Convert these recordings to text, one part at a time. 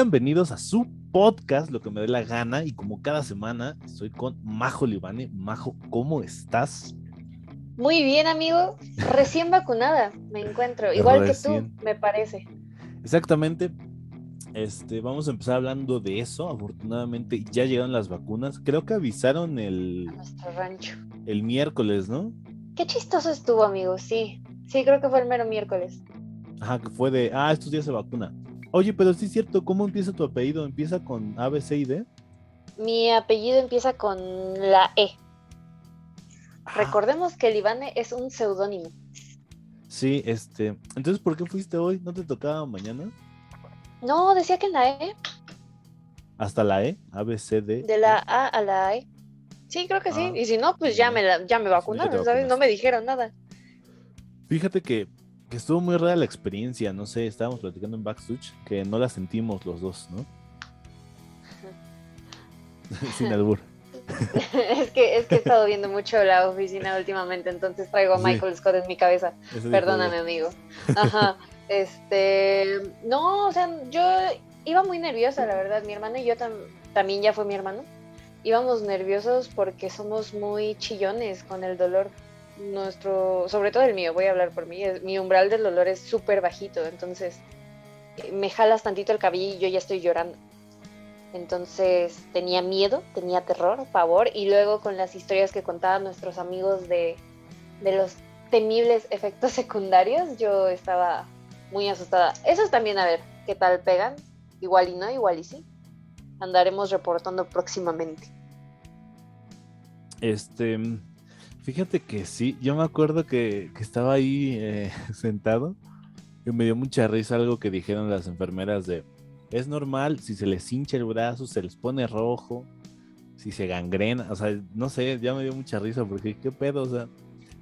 Bienvenidos a su podcast, lo que me dé la gana. Y como cada semana, estoy con Majo Libane. Majo, ¿cómo estás? Muy bien, amigo. Recién vacunada me encuentro. Igual que tú, me parece. Exactamente. Este, vamos a empezar hablando de eso. Afortunadamente ya llegaron las vacunas. Creo que avisaron el. A nuestro rancho. El miércoles, ¿no? Qué chistoso estuvo, amigo. Sí. Sí, creo que fue el mero miércoles. Ajá, que fue de. Ah, estos días se vacuna. Oye, pero sí es cierto, ¿cómo empieza tu apellido? ¿Empieza con A, B, C y D? Mi apellido empieza con la E. Ah. Recordemos que el Ivane es un seudónimo. Sí, este. Entonces, ¿por qué fuiste hoy? ¿No te tocaba mañana? No, decía que en la E. ¿Hasta la E? A, B, C, D. De la A a la E. Sí, creo que sí. Ah, y si no, pues ya me, ya me vacunaron, ¿sabes? No me dijeron nada. Fíjate que que estuvo muy rara la experiencia, no sé, estábamos platicando en backstage que no la sentimos los dos, ¿no? Sin albur. es, que, es que he estado viendo mucho la oficina últimamente, entonces traigo a Michael Scott en mi cabeza. Perdóname, amigo. Ajá. este, no, o sea, yo iba muy nerviosa, la verdad. Mi hermano y yo también ya fue mi hermano. Íbamos nerviosos porque somos muy chillones con el dolor nuestro, sobre todo el mío, voy a hablar por mí, mi umbral del dolor es súper bajito, entonces eh, me jalas tantito el cabello y yo ya estoy llorando. Entonces tenía miedo, tenía terror, pavor, y luego con las historias que contaban nuestros amigos de, de los temibles efectos secundarios, yo estaba muy asustada. Esos también, a ver, ¿qué tal pegan? Igual y no, igual y sí. Andaremos reportando próximamente. Este, Fíjate que sí, yo me acuerdo que, estaba ahí eh, sentado y me dio mucha risa algo que dijeron las enfermeras de, es normal, si se les hincha el brazo, se les pone rojo, si se gangrena, o sea, no sé, ya me dio mucha risa porque qué pedo, o sea,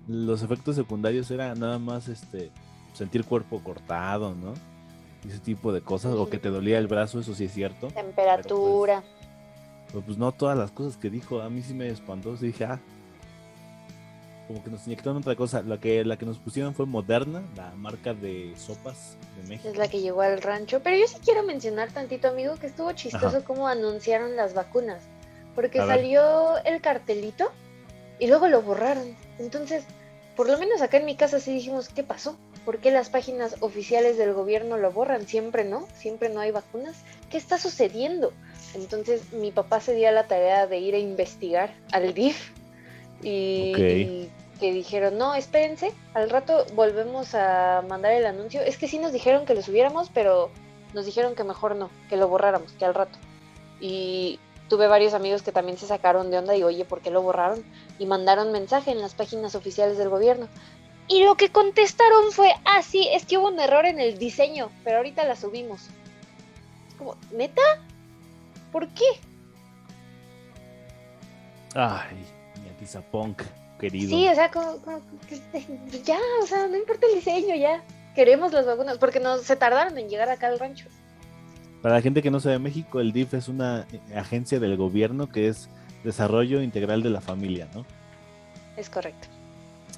los efectos secundarios era nada más este sentir cuerpo cortado, ¿no? Ese tipo de cosas, o que te dolía el brazo, eso sí es cierto. Temperatura. Pero pues, pues, no todas las cosas que dijo, a mí sí me espantó, dije, ah, como que nos inyectaron otra cosa. La que, la que nos pusieron fue Moderna, la marca de sopas de México. Es la que llegó al rancho. Pero yo sí quiero mencionar tantito, amigo, que estuvo chistoso cómo anunciaron las vacunas. Porque salió el cartelito y luego lo borraron. Entonces, por lo menos acá en mi casa sí dijimos, ¿qué pasó? ¿Por qué las páginas oficiales del gobierno lo borran? Siempre no, siempre no hay vacunas. ¿Qué está sucediendo? Entonces mi papá se dio a la tarea de ir a investigar al DIF y, que dijeron, no, espérense, al rato volvemos a mandar el anuncio. Es que sí nos dijeron que lo subiéramos, pero nos dijeron que mejor no, que lo borráramos, que al rato. Y tuve varios amigos que también se sacaron de onda y oye, ¿por qué lo borraron? Y mandaron mensaje en las páginas oficiales del gobierno. Y lo que contestaron fue, ah, sí, es que hubo un error en el diseño, pero ahorita la subimos. Es como, ¿neta? ¿Por qué? Ay, Punk, querido. Sí, o sea, como, ya, o sea, no importa el diseño, ya. Queremos las vacunas, porque no se tardaron en llegar acá al rancho. Para la gente que no sabe México, el DIF es una agencia del gobierno que es Desarrollo Integral de la Familia, ¿no? Es correcto.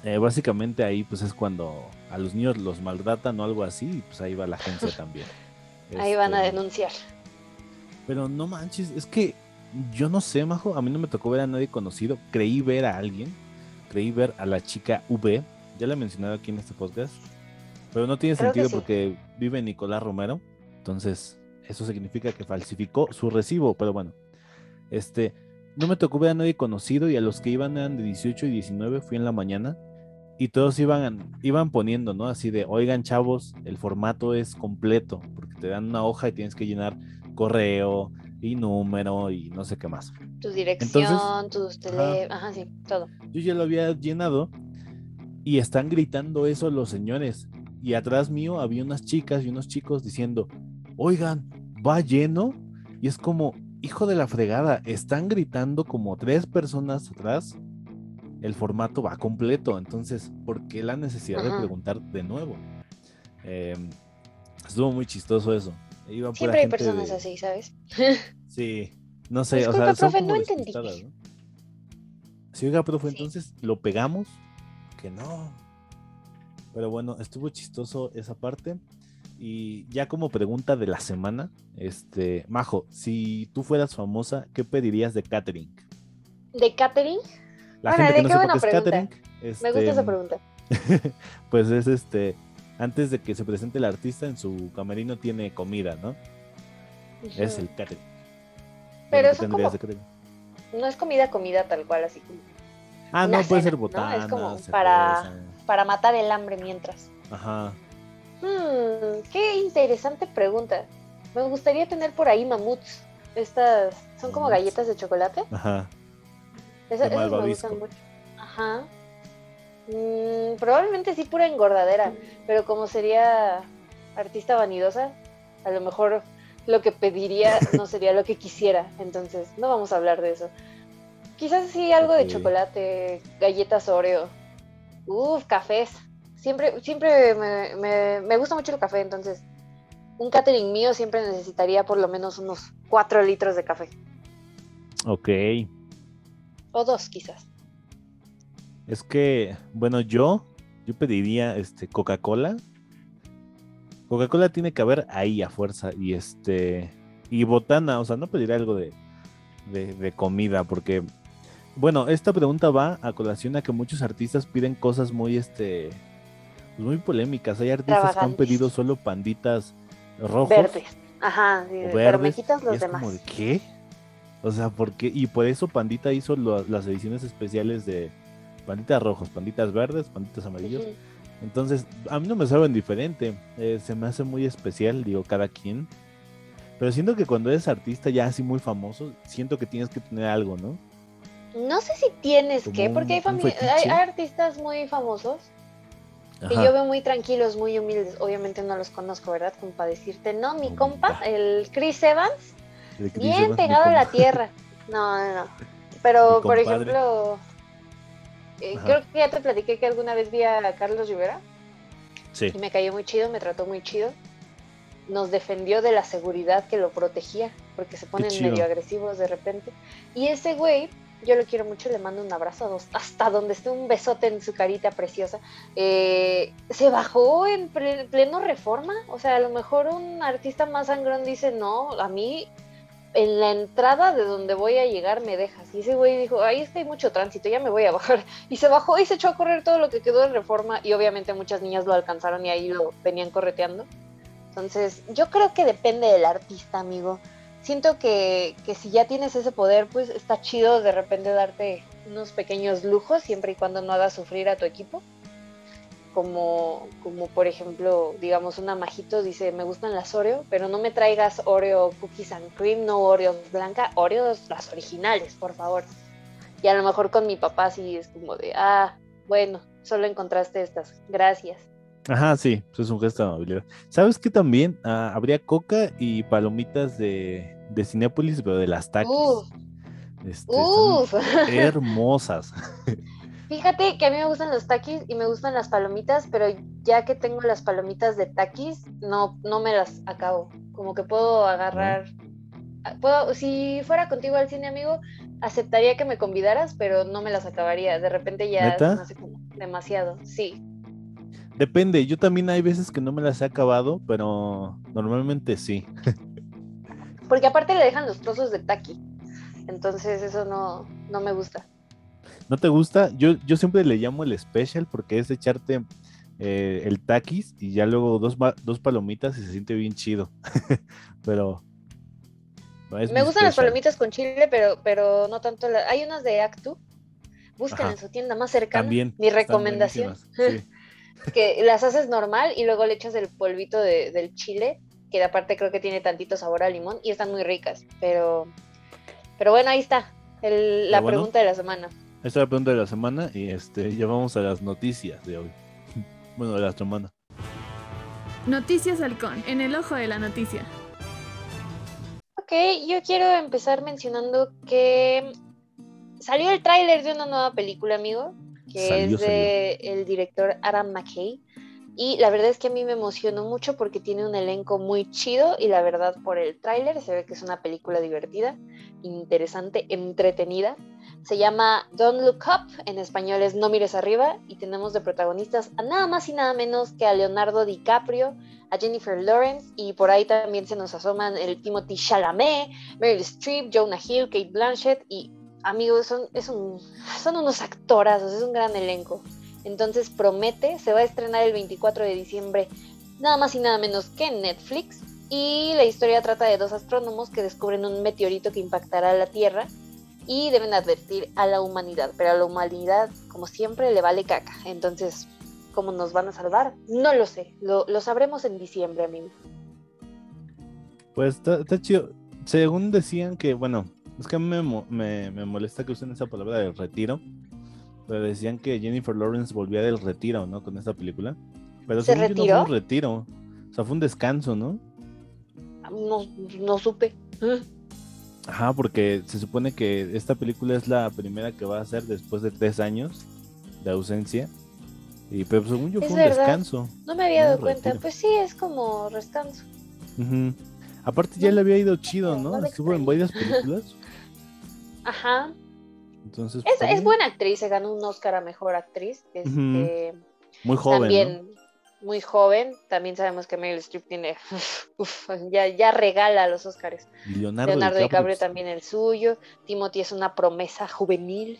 Eh, básicamente ahí pues es cuando a los niños los maltratan o algo así, y pues ahí va la agencia también. ahí van a este, denunciar. Pero no manches, es que yo no sé, Majo, a mí no me tocó ver a nadie conocido. Creí ver a alguien, creí ver a la chica V, ya la he mencionado aquí en este podcast, pero no tiene sentido porque vive Nicolás Romero, entonces eso significa que falsificó su recibo, pero bueno, este, no me tocó ver a nadie conocido y a los que iban eran de 18 y 19, fui en la mañana y todos iban, iban poniendo, ¿no? Así de, oigan chavos, el formato es completo, porque te dan una hoja y tienes que llenar correo, y número y no sé qué más. Tu dirección, tus teléfonos, ajá. sí, todo. Yo ya lo había llenado y están gritando eso los señores. Y atrás mío había unas chicas y unos chicos diciendo, oigan, va lleno. Y es como, hijo de la fregada, están gritando como tres personas atrás. El formato va completo. Entonces, ¿por qué la necesidad de preguntar de nuevo? Em, estuvo muy chistoso eso. Siempre hay personas así, ¿sabes? Sí, no sé, o sea, profe, no entendí. Si oiga, profe, entonces lo pegamos, que no. Pero bueno, estuvo chistoso esa parte. Y ya como pregunta de la semana, este, Majo, si tú fueras famosa, ¿qué pedirías de catering? ¿De catering? La gente que no sepa qué es catering. Me gusta esa este, pregunta. pues es este, antes de que se presente el artista, en su camerino tiene comida, ¿no? Es el catering. Pero eso como, no es comida, comida tal cual, así como. Ah, no, puede ser botana. Es como para, para matar el hambre mientras. Ajá. Hmm, qué interesante pregunta. Me gustaría tener por ahí mamuts. Estas son como galletas de chocolate. Ajá. esas me gustan mucho. Ajá. Mm, probablemente sí pura engordadera, pero como sería artista vanidosa, a lo mejor lo que pediría no sería lo que quisiera, entonces no vamos a hablar de eso. Quizás sí algo de chocolate, galletas Oreo, uff, cafés. Siempre, siempre me, me, gusta mucho el café, entonces un catering mío siempre necesitaría por lo menos unos 4 litros de café. Ok. O dos, quizás. Es que, bueno, yo, yo pediría este Coca-Cola. Coca-Cola tiene que haber ahí a fuerza. Y este. Y botana, o sea, no pediría algo de, de, comida, porque. Bueno, esta pregunta va a colación a que muchos artistas piden cosas muy este. Pues muy polémicas. Hay artistas que han pedido solo panditas rojos. Verdes. Ajá, pero me quitas los demás. Como ¿Qué? O sea, ¿por qué? Y por eso Pandita hizo las ediciones especiales de, panditas rojos, panditas verdes, panditas amarillos. Entonces, a mí no me saben diferente, eh, se me hace muy especial, digo, cada quien. Pero siento que cuando eres artista ya así muy famoso, siento que tienes que tener algo, ¿no? No sé si tienes que, porque hay, artistas muy famosos que yo veo muy tranquilos, muy humildes. Obviamente no los conozco, ¿verdad? Como para decirte, no, mi compa, el Chris Evans, bien pegado a la tierra. No, no, no. Pero, por ejemplo, eh, creo que ya te platiqué que alguna vez vi a Carlos Rivera. Sí. Y me cayó muy chido, me trató muy chido. Nos defendió de la seguridad que lo protegía, porque se ponen medio agresivos de repente. Y ese güey, yo lo quiero mucho, le mando un abrazo hasta donde esté un besote en su carita preciosa. Eh, se bajó en pleno reforma. O sea, a lo mejor un artista más sangrón dice, no, a mí en la entrada de donde voy a llegar me dejas. Y ese güey dijo, ahí es que hay mucho tránsito, ya me voy a bajar. Y se bajó y se echó a correr todo lo que quedó de reforma y obviamente muchas niñas lo alcanzaron y ahí lo venían correteando. Entonces, yo creo que depende del artista, amigo. Siento que, que si ya tienes ese poder, pues está chido de repente darte unos pequeños lujos, siempre y cuando no hagas sufrir a tu equipo como, como por ejemplo, digamos, una majito dice, me gustan las Oreo, pero no me traigas Oreo cookies and cream, no Oreo blanca, Oreos las originales, por favor. Y a lo mejor con mi papá sí es como de, ah, bueno, solo encontraste estas, gracias. Ajá, sí, eso es un gesto de amabilidad. ¿Sabes que también ah, habría coca y palomitas de, de Cinépolis, pero de las taquis? Este, hermosas. Fíjate que a mí me gustan los taquis y me gustan las palomitas, pero ya que tengo las palomitas de taquis, no, no me las acabo. Como que puedo agarrar. Ah, puedo, si fuera contigo al cine, amigo, aceptaría que me convidaras, pero no me las acabaría. De repente ya como demasiado. Sí. Depende, yo también hay veces que no me las he acabado, pero normalmente sí. Porque aparte le dejan los trozos de taqui. Entonces eso no, no me gusta. ¿No te gusta? Yo, yo siempre le llamo el special porque es echarte eh, el taquis y ya luego dos, dos palomitas y se siente bien chido. pero. Me gustan las palomitas con chile, pero, pero no tanto. Hay unas de Actu. Busquen en su tienda más cercana. También. Mi recomendación. que las haces normal y luego le echas el polvito del chile, que de aparte creo que tiene tantito sabor a limón y están muy ricas. Pero, pero bueno, ahí está. la pregunta de la semana. Esta es la pregunta de la semana y este, ya vamos a las noticias de hoy. bueno, de la semana. Noticias Halcón, en el ojo de la noticia. Ok, yo quiero empezar mencionando que salió el tráiler de una nueva película, amigo, que es de el director Adam McKay. Y la verdad es que a mí me emocionó mucho porque tiene un elenco muy chido y la verdad por el tráiler se ve que es una película divertida, interesante, entretenida. Se llama Don't Look Up, en español es No mires arriba y tenemos de protagonistas a nada más y nada menos que a Leonardo DiCaprio, a Jennifer Lawrence y por ahí también se nos asoman el Timothy Chalamet, Meryl Streep, Jonah Hill, Kate Blanchett y amigos, son, es un, son unos actorazos, es un gran elenco. Entonces promete, se va a estrenar el 24 de diciembre, nada más y nada menos que en Netflix. Y la historia trata de dos astrónomos que descubren un meteorito que impactará a la Tierra y deben advertir a la humanidad. Pero a la humanidad, como siempre, le vale caca. Entonces, ¿cómo nos van a salvar? No lo sé. Lo, sabremos en diciembre, amigo. Pues está, chido. Según decían que, bueno, es que a mí me, me molesta que usen esa palabra de retiro pero decían que Jennifer Lawrence volvía del retiro, ¿no? Con esta película. Pero ¿Se retiró? No fue un retiro. O sea, fue un descanso, ¿no? No, no supe. Ajá, porque se supone que esta película es la primera que va a hacer después de tres años de ausencia. Y pero según yo fue un descanso. No me había dado cuenta. Pues sí, es como descanso. Aparte ya le había ido chido, ¿no? Estuvo en varias películas. Ajá. Entonces, es, pues, buena actriz, se ganó un Oscar a mejor actriz. Este, muy joven. También muy joven. También sabemos que Meryl Streep tiene. ya, ya regala los Oscars. Leonardo, Leonardo DiCaprio, también el suyo. Timothy es una promesa juvenil.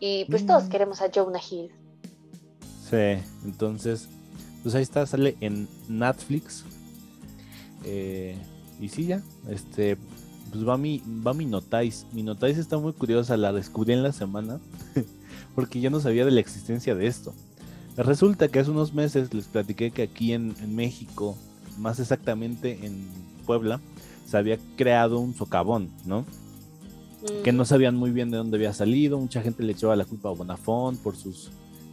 Y pues todos mm. queremos a Jonah Hill. Sí, entonces, pues ahí está, sale en Netflix. Eh, y sí, ya, este, pues va mi, va mi notáis. Mi notáis está muy curiosa, la descubrí en la semana, porque yo no sabía de la existencia de esto. Resulta que hace unos meses les platiqué que aquí en, México, más exactamente en Puebla, se había creado un socavón, ¿no? Que no mm. sabían muy bien de dónde había salido, mucha gente le echaba la culpa a Bonafont por sus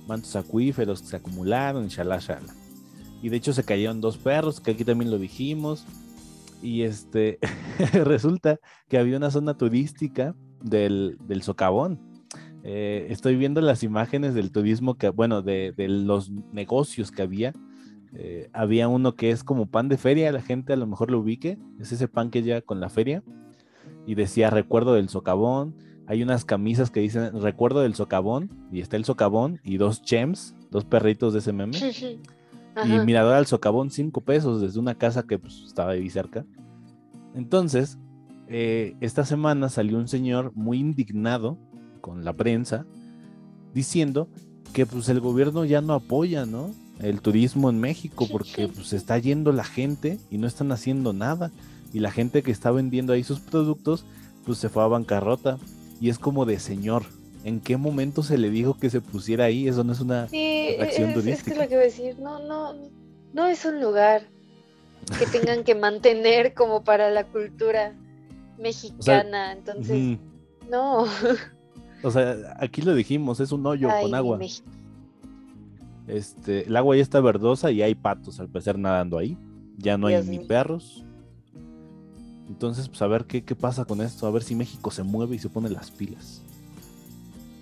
mantos acuíferos que se acumularon, shala, shala. Y de hecho se cayeron dos perros, que aquí también lo dijimos y este resulta que había una zona turística del, socavón. Eh, estoy viendo las imágenes del turismo que, bueno, de, los negocios que había. Eh, había uno que es como pan de feria, la gente a lo mejor lo ubique, es ese pan que ya con la feria. Y decía recuerdo del socavón. Hay unas camisas que dicen recuerdo del socavón y está el socavón y dos chems, dos perritos de ese meme. Y mirador al socavón, cinco pesos desde una casa que pues, estaba ahí cerca. Entonces, eh, esta semana salió un señor muy indignado con la prensa diciendo que pues el gobierno ya no apoya, ¿no? El turismo en México porque pues está yendo la gente y no están haciendo nada y la gente que está vendiendo ahí sus productos pues se fue a bancarrota y es como de señor, ¿En qué momento se le dijo que se pusiera ahí? Eso no es una sí, acción es, turística. Es lo que voy a decir, no, no, no es un lugar que tengan que mantener como para la cultura mexicana. Entonces, no. O sea, aquí lo dijimos, es un hoyo con agua. Este, el agua ya está verdosa y hay patos al parecer nadando ahí. Ya no hay ni perros. Entonces, pues a ver qué, qué pasa con esto, a ver si México se mueve y se pone las pilas.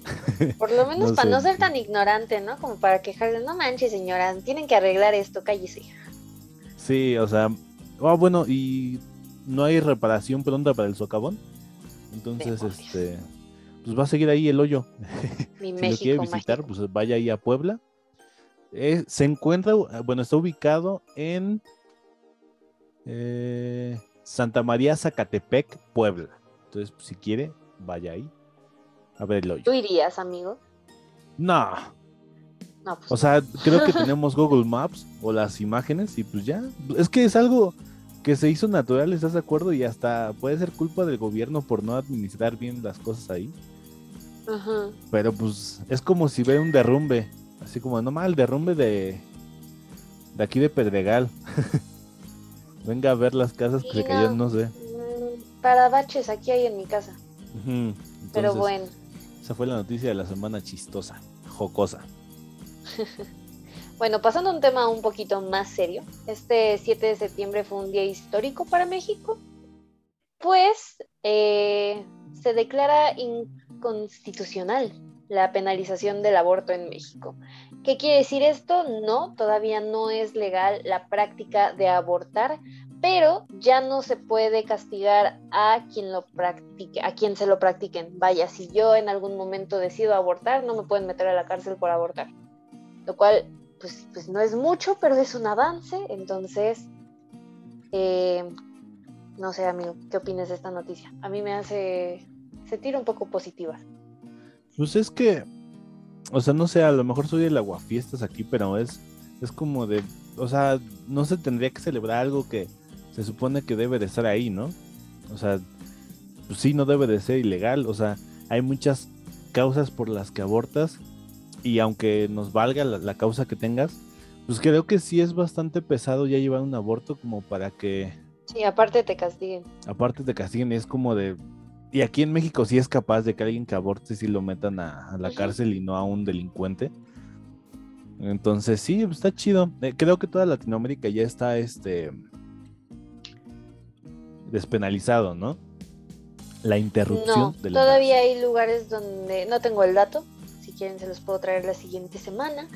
Por lo menos para no ser tan ignorante, ¿no? Como para quejarse, no manches, señora, tienen que arreglar esto, cállese. Sí, o sea, ah, bueno, y no hay reparación pronta para el socavón. Entonces, este, pues va a seguir ahí el hoyo. si lo quiere visitar, pues vaya ahí a Puebla. Eh, se encuentra, bueno, está ubicado en eh, Santa María Zacatepec, Puebla. Entonces, pues, si quiere, vaya ahí. A ver ¿Tú irías, amigo? No. No, pues o sea, creo que tenemos Google Maps o las imágenes y pues ya. Es que es algo que se hizo natural, ¿estás de acuerdo? Y hasta puede ser culpa del gobierno por no administrar bien las cosas ahí. Ajá. Pero pues es como si ve un derrumbe. Así como, no mal, el derrumbe de, de aquí de Pedregal. Venga a ver las casas que se cayeron, no sé. Para baches aquí hay en mi casa. Pero bueno. Esa fue la noticia de la semana chistosa, jocosa. bueno, pasando a un tema un poquito más serio, este 7 de septiembre fue un día histórico para México, pues eh, se declara inconstitucional la penalización del aborto en México. ¿Qué quiere decir esto? No, todavía no es legal la práctica de abortar, pero ya no se puede castigar a quien lo practique, a quien se lo practiquen. Vaya, si yo en algún momento decido abortar, no me pueden meter a la cárcel por abortar. Lo cual, pues, pues no es mucho, pero es un avance. Entonces, eh, no sé, amigo, ¿qué opinas de esta noticia? A mí me hace sentir un poco positiva. Pues es que, o sea, no sé, a lo mejor soy el aguafiestas aquí, pero es, es como de, o sea, no se tendría que celebrar algo que se supone que debe de estar ahí, ¿no? O sea, pues sí, no debe de ser ilegal, o sea, hay muchas causas por las que abortas y aunque nos valga la, causa que tengas, pues creo que sí es bastante pesado ya llevar un aborto como para que... Sí, aparte te castiguen. Aparte te castiguen, es como de... Y aquí en México sí es capaz de que alguien que aborte sí lo metan a, la cárcel y no a un delincuente. Entonces sí, pues, está chido. Eh, creo que toda Latinoamérica ya está este despenalizado, ¿no? La interrupción no, Todavía hay lugares donde no tengo el dato, si quieren se los puedo traer la siguiente semana,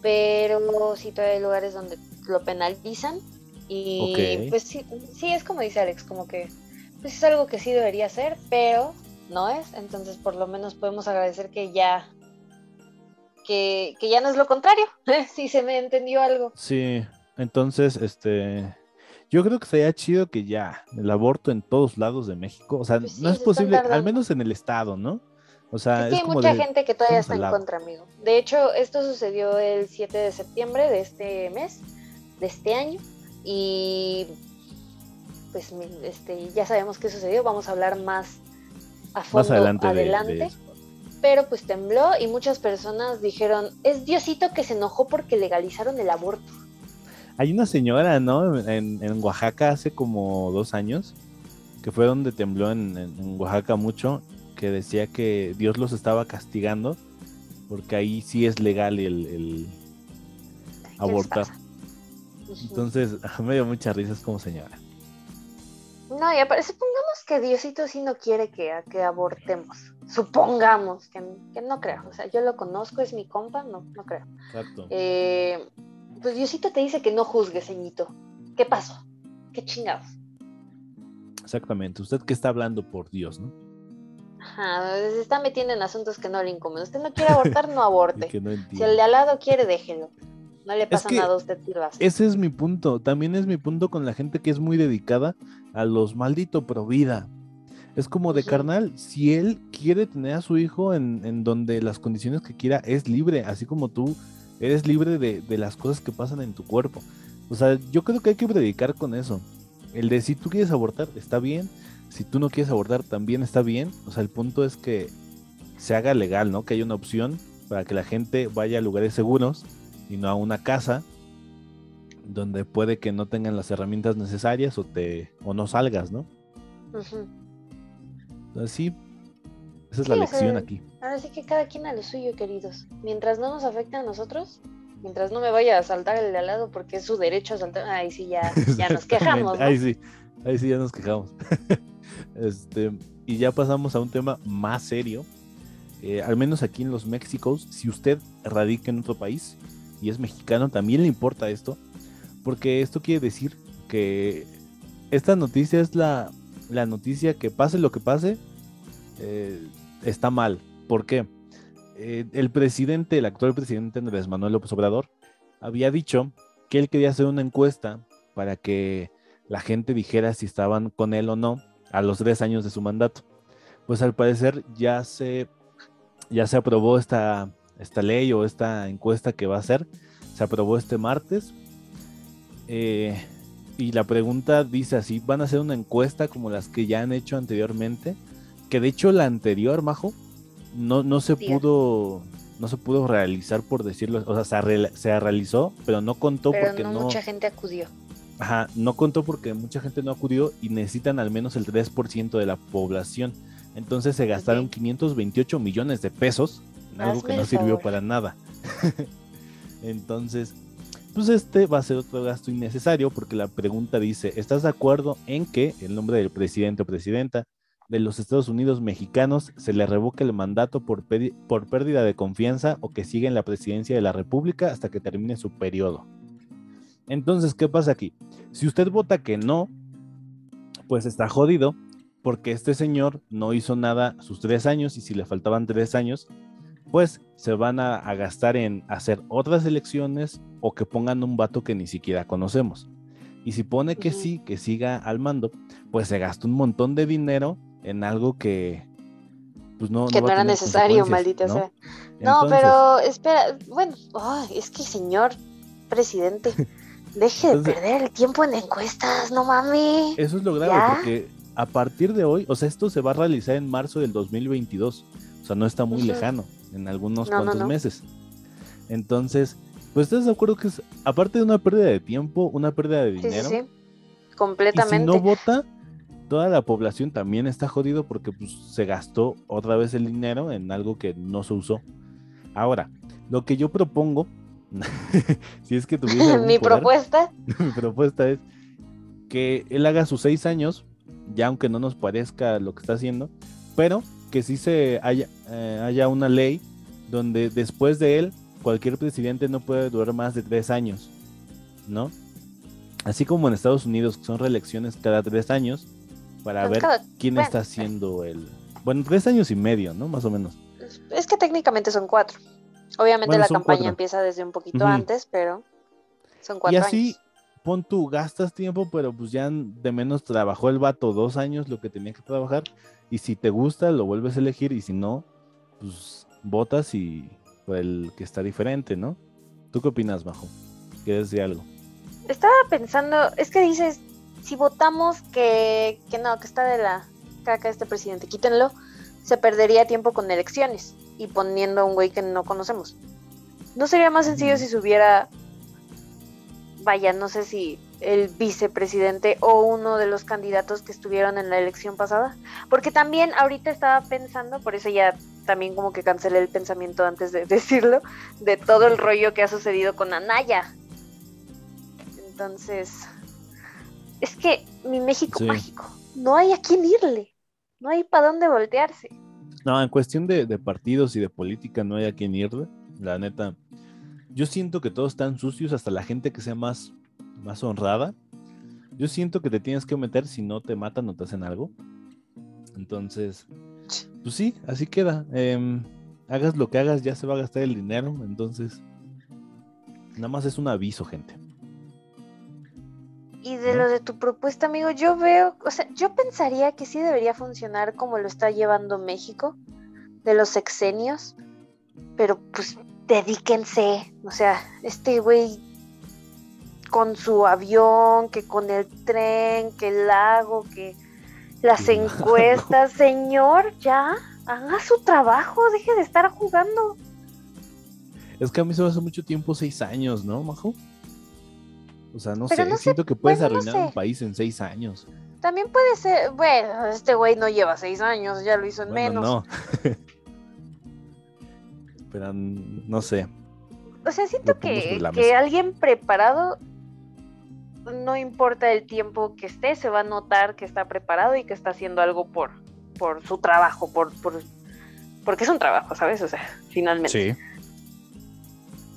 pero sí todavía hay lugares donde lo penalizan y pues sí, sí es como dice Alex, como que pues es algo que sí debería ser, pero no es, entonces por lo menos podemos agradecer que ya que, que ya no es lo contrario, si se me entendió algo. Sí, entonces este yo creo que sería chido que ya el aborto en todos lados de México, o sea, pues no es posible, al menos en el estado, ¿no? O sea, es, hay mucha gente que todavía está en contra, amigo. De hecho, esto sucedió el 7 de septiembre de este mes, de este año, y pues este, ya sabemos qué sucedió, vamos a hablar más a fondo más adelante. pero pues tembló y muchas personas dijeron, es Diosito que se enojó porque legalizaron el aborto. Hay una señora, ¿no? En, Oaxaca hace como dos años, que fue donde tembló en, Oaxaca mucho, que decía que Dios los estaba castigando, porque ahí sí es legal el, abortar. Entonces, me dio muchas risas como señora. No, y aparece, supongamos que Diosito sí no quiere que, que abortemos. Supongamos que, que, no creo. O sea, yo lo conozco, es mi compa, no, no creo. Exacto. Eh, pues Diosito te dice que no juzgues, ceñito. ¿Qué pasó? ¿Qué chingados? Exactamente. Usted que está hablando por Dios, ¿no? Ajá, se está metiendo en asuntos que no le incomodan. Usted no quiere abortar, no aborte. si el de al lado quiere, déjelo. No le pasa nada a usted, Ese es mi punto. También es mi punto con la gente que es muy dedicada a los malditos pro vida. Es como de carnal, si él quiere tener a su hijo en, en donde las condiciones que quiera, es libre, así como tú Eres libre de, las cosas que pasan en tu cuerpo. O sea, yo creo que hay que predicar con eso. El de si tú quieres abortar, está bien. Si tú no quieres abortar, también está bien. O sea, el punto es que se haga legal, ¿no? Que haya una opción para que la gente vaya a lugares seguros y no a una casa donde puede que no tengan las herramientas necesarias o te o no salgas, ¿no? Así, esa es la lección aquí. Ahora sí que cada quien a lo suyo, queridos. Mientras no nos afecte a nosotros, mientras no me vaya a saltar el de al lado porque es su derecho a saltar, ahí sí ya, ya nos quejamos. Ahí sí, ahí sí ya nos quejamos. este, y ya pasamos a un tema más serio. Eh, al menos aquí en los Méxicos, si usted radica en otro país y es mexicano, también le importa esto, porque esto quiere decir que esta noticia es la, la noticia que pase lo que pase, eh, está mal. ¿Por qué? Eh, el presidente, el actual presidente Andrés Manuel López Obrador, había dicho que él quería hacer una encuesta para que la gente dijera si estaban con él o no a los tres años de su mandato. Pues al parecer ya se, ya se aprobó esta, esta ley o esta encuesta que va a hacer. Se aprobó este martes. Eh, y la pregunta dice así, ¿van a hacer una encuesta como las que ya han hecho anteriormente? Que de hecho la anterior, Majo, no, no se pudo no se pudo realizar por decirlo, o sea, se, realizó, pero no contó porque no, mucha gente acudió. Ajá, no contó porque mucha gente no acudió y necesitan al menos el 3% de la población. Entonces se gastaron 528 millones de pesos algo que no sirvió para nada. Entonces, pues este va a ser otro gasto innecesario porque la pregunta dice, ¿estás de acuerdo en que el nombre del presidente o presidenta de los Estados Unidos mexicanos se le revoca el mandato por, por pérdida de confianza o que siga en la presidencia de la República hasta que termine su periodo. Entonces, ¿qué pasa aquí? Si usted vota que no, pues está jodido porque este señor no hizo nada sus tres años y si le faltaban tres años, pues se van a, gastar en hacer otras elecciones o que pongan un vato que ni siquiera conocemos. Y si pone que sí, que siga al mando, pues se gasta un montón de dinero en algo que pues no, que no, era necesario, maldita sea. No, pero espera, bueno, es que señor presidente, deje de perder el tiempo en encuestas, no mames. Eso es lo grave, porque a partir de hoy, o sea, esto se va a realizar en marzo del 2022, o sea, no está muy lejano, en algunos cuantos meses. Entonces, pues estás de acuerdo que es, aparte de una pérdida de tiempo, una pérdida de dinero. Sí, sí, completamente. si no vota, toda la población también está jodido porque pues, se gastó otra vez el dinero en algo que no se usó. Ahora, lo que yo propongo, si es que tuviese mi propuesta, mi propuesta es que él haga sus seis años, ya aunque no nos parezca lo que está haciendo, pero que sí se haya, eh, haya una ley donde después de él cualquier presidente no puede durar más de tres años, ¿no? Así como en Estados Unidos, que son reelecciones cada tres años, para ver quién está haciendo el... Bueno, tres años y medio, ¿no? Más o menos. Es que técnicamente son cuatro. Obviamente la campaña empieza desde un poquito antes, pero son cuatro. Y así, pon tú, gastas tiempo, pero pues ya de menos trabajó el vato dos años lo que tenía que trabajar. Y si te gusta, lo vuelves a elegir. Y si no, pues votas y el que está diferente, ¿no? ¿Tú qué opinas, Bajo? ¿Quieres decir algo? Estaba pensando, es que dices, si votamos que, que no, que está de la caca este presidente, quítenlo, se perdería tiempo con elecciones y poniendo a un güey que no conocemos. ¿No sería más sencillo si subiera, vaya, no sé si el vicepresidente o uno de los candidatos que estuvieron en la elección pasada? Porque también ahorita estaba pensando, por eso ya también como que cancelé el pensamiento antes de decirlo, de todo el rollo que ha sucedido con Anaya. Entonces, es que mi México mágico, no hay a quién irle, no hay para dónde voltearse. No, en cuestión de, partidos y de política no hay a quién irle, la neta. Yo siento que todos están sucios, hasta la gente que sea más, más honrada. Yo siento que te tienes que meter si no te matan o te hacen algo. Entonces, pues sí, así queda. Em, hagas lo que hagas, ya se va a gastar el dinero. Entonces, nada más es un aviso, gente. Y de lo de tu propuesta, amigo, yo veo, o sea, yo pensaría que sí debería funcionar como lo está llevando México, de los sexenios, pero pues dedíquense, o sea, este güey con su avión, que con el tren, que el lago, que las encuestas, señor, ya, haga su trabajo, deje de estar jugando. Es que a mí se me hace mucho tiempo, seis años, ¿no, Majo? O sea, no sé, siento que puedes arruinar un país en seis años. También puede ser, bueno, este güey no lleva seis años, ya lo hizo en menos. No. Pero no sé. O sea, siento que, que alguien preparado, no importa el tiempo que esté, se va a notar que está preparado y que está haciendo algo por, por su trabajo, por, por, porque es un trabajo, ¿sabes? O sea, finalmente. Sí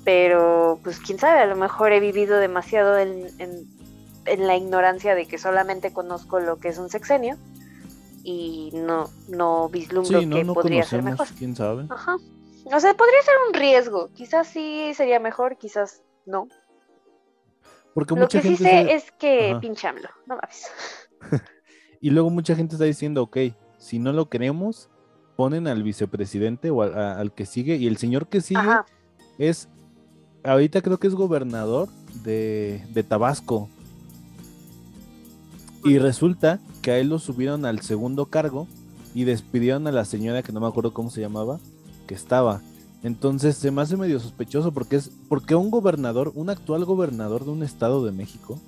pero pues quién sabe, a lo mejor he vivido demasiado en, en, la ignorancia de que solamente conozco lo que es un sexenio y no, no vislumbro que podría ser mejor. ¿Quién sabe? Ajá. O sea, podría ser un riesgo. Quizás sí sería mejor, quizás no. Porque lo que sí sé es que pinchamlo, no mames. y luego mucha gente está diciendo, ok, si no lo queremos, ponen al vicepresidente o al, que sigue y el señor que sigue es ahorita creo que es gobernador de, Tabasco. Y resulta que a él lo subieron al segundo cargo y despidieron a la señora que no me acuerdo cómo se llamaba, que estaba. Entonces se me hace medio sospechoso porque es porque un gobernador, un actual gobernador de un estado de México,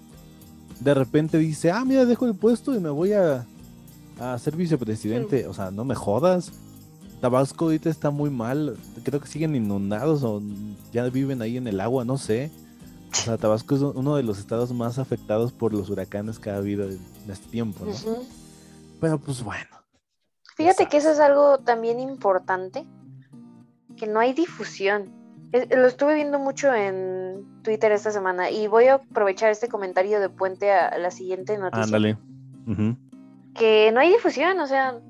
de repente dice, ah, mira, dejo el puesto y me voy a, a ser vicepresidente. O sea, no me jodas. Tabasco ahorita está muy mal. Creo que siguen inundados o ya viven ahí en el agua, no sé. O sea, Tabasco es uno de los estados más afectados por los huracanes que ha habido en este tiempo, ¿no? Pero pues bueno, Fíjate que eso es algo también importante, que no hay difusión. lo estuve viendo mucho en Twitter esta semana y voy a aprovechar este comentario de Puente a la siguiente noticia. Ándale. Que no hay difusión, o sea,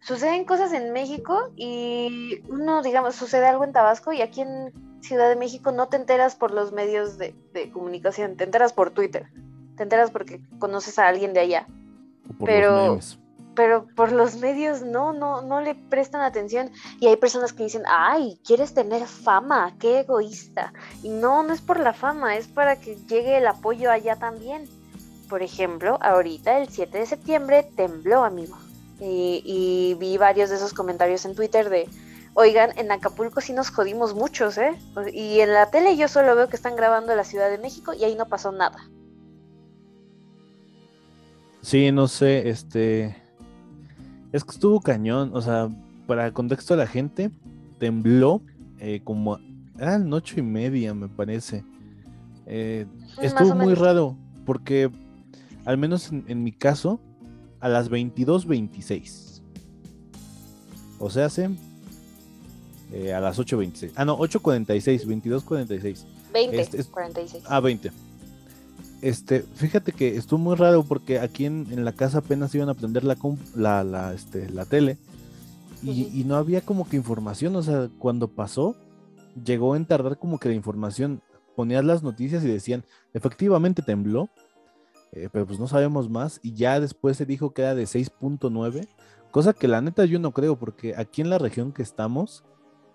suceden cosas en México y uno, digamos, sucede algo en Tabasco y aquí en Ciudad de México no te enteras por los medios de, comunicación, te enteras por Twitter, te enteras porque conoces a alguien de allá. pero, pero por los medios no, no, no le prestan atención y hay personas que dicen, ay, quieres tener fama, qué egoísta. Y no, no es por la fama, es para que llegue el apoyo allá también. Por ejemplo, ahorita el 7 de septiembre tembló, amigo. Y, vi varios de esos comentarios en Twitter de, oigan, en Acapulco sí nos jodimos muchos, ¿eh? Y en la tele yo solo veo que están grabando la Ciudad de México y ahí no pasó nada. Sí, no sé, este... Es que estuvo cañón, o sea, para el contexto de la gente, tembló eh, como... Eran ocho y media, me parece. Eh, estuvo muy raro, porque al menos en mi caso, a las 22.26. O sea, hace eh, a las 8.26. Ah, no, 8.46, 22.46. 20, 46. Ah, 20. Este, fíjate que estuvo muy raro porque aquí en, la casa apenas iban a prender la, la, la, este, la tele y, y, no había como que información, o sea, cuando pasó, llegó en tardar como que la información, ponías las noticias y decían, efectivamente tembló, eh, pero pues no sabemos más. Y ya después se dijo que era de 6.9, cosa que la neta yo no creo, porque aquí en la región que estamos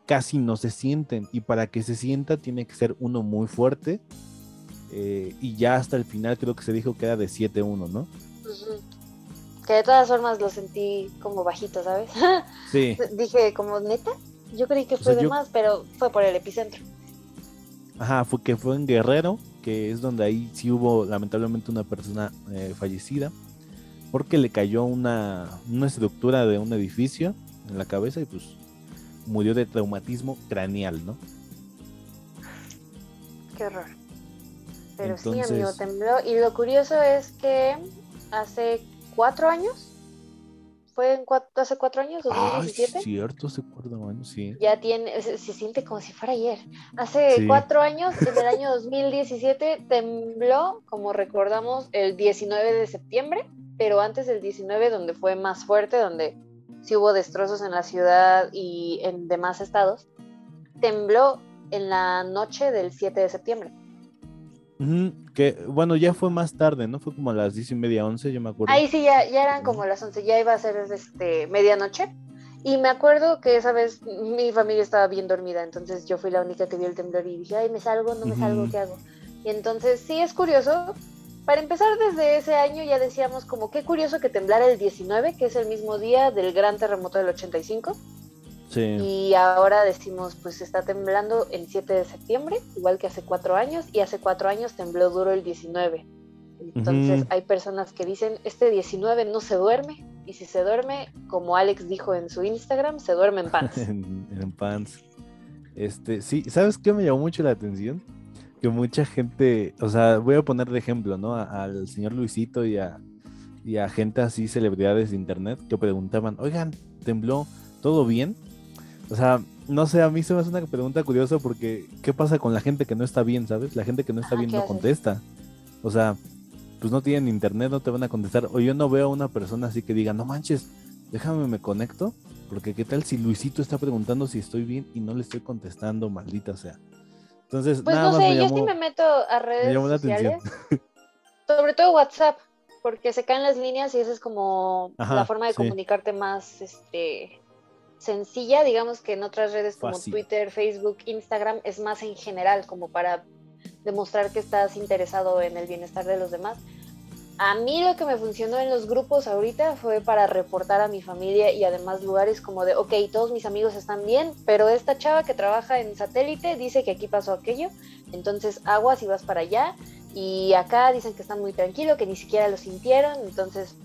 casi no se sienten. Y para que se sienta tiene que ser uno muy fuerte. Eh, y ya hasta el final creo que se dijo que era de 7.1, ¿no? Que de todas formas lo sentí como bajito, ¿sabes? Sí. Dije, como neta, yo creí que fue de más, pero fue por el epicentro. Ajá, fue que fue en Guerrero que es donde ahí sí hubo lamentablemente una persona eh, fallecida, porque le cayó una, una estructura de un edificio en la cabeza y pues murió de traumatismo craneal, ¿no? Qué horror. Pero sí, amigo, tembló. Y lo curioso es que hace cuatro años fue en hace cuatro años, 2017. cierto, hace cuatro años, sí. Ya tiene, se, siente como si fuera ayer. Hace cuatro años, en el año 2017, tembló, como recordamos, el 19 de septiembre, pero antes del 19, donde fue más fuerte, donde sí hubo destrozos en la ciudad y en demás estados, tembló en la noche del 7 de septiembre. Que bueno, ya fue más tarde, ¿no? Fue como a las diez y media, once, yo me acuerdo. Ahí sí, ya, ya eran como las once, ya iba a ser este, medianoche. Y me acuerdo que esa vez mi familia estaba bien dormida, entonces yo fui la única que vio el temblor y dije, ay, me salgo, no me salgo, ¿qué hago? Y entonces sí es curioso. Para empezar, desde ese año ya decíamos como qué curioso que temblara el 19, que es el mismo día del gran terremoto del 85. Y ahora decimos, pues está temblando el 7 de septiembre, igual que hace cuatro años, y hace cuatro años tembló duro el 19. Entonces hay personas que dicen, este 19 no se duerme, y si se duerme, como Alex dijo en su Instagram, se duerme en pants. en, pants. Este, sí, ¿sabes qué me llamó mucho la atención? Que mucha gente, o sea, voy a poner de ejemplo, ¿no? al señor Luisito y a, y a gente así, celebridades de internet, que preguntaban, oigan, tembló, ¿todo bien? O sea, no sé, a mí se me hace una pregunta curiosa porque ¿qué pasa con la gente que no está bien, sabes? La gente que no está bien no contesta. O sea, pues no tienen internet, no te van a contestar. O yo no veo a una persona así que diga, no manches, déjame me conecto. Porque qué tal si Luisito está preguntando si estoy bien y no le estoy contestando, maldita sea. Entonces, pues no sé, yo sí me meto a redes sociales. sobre todo WhatsApp, porque se caen las líneas y esa es como la forma de comunicarte más este sencilla, digamos que en otras redes como Twitter, Facebook, Instagram es más en general, como para demostrar que estás interesado en el bienestar de los demás. A mí lo que me funcionó en los grupos ahorita fue para reportar a mi familia y además lugares como de, ok, todos mis amigos están bien, pero esta chava que trabaja en satélite dice que aquí pasó aquello, entonces aguas y vas para allá. Y acá dicen que están muy tranquilos, que ni siquiera lo sintieron, entonces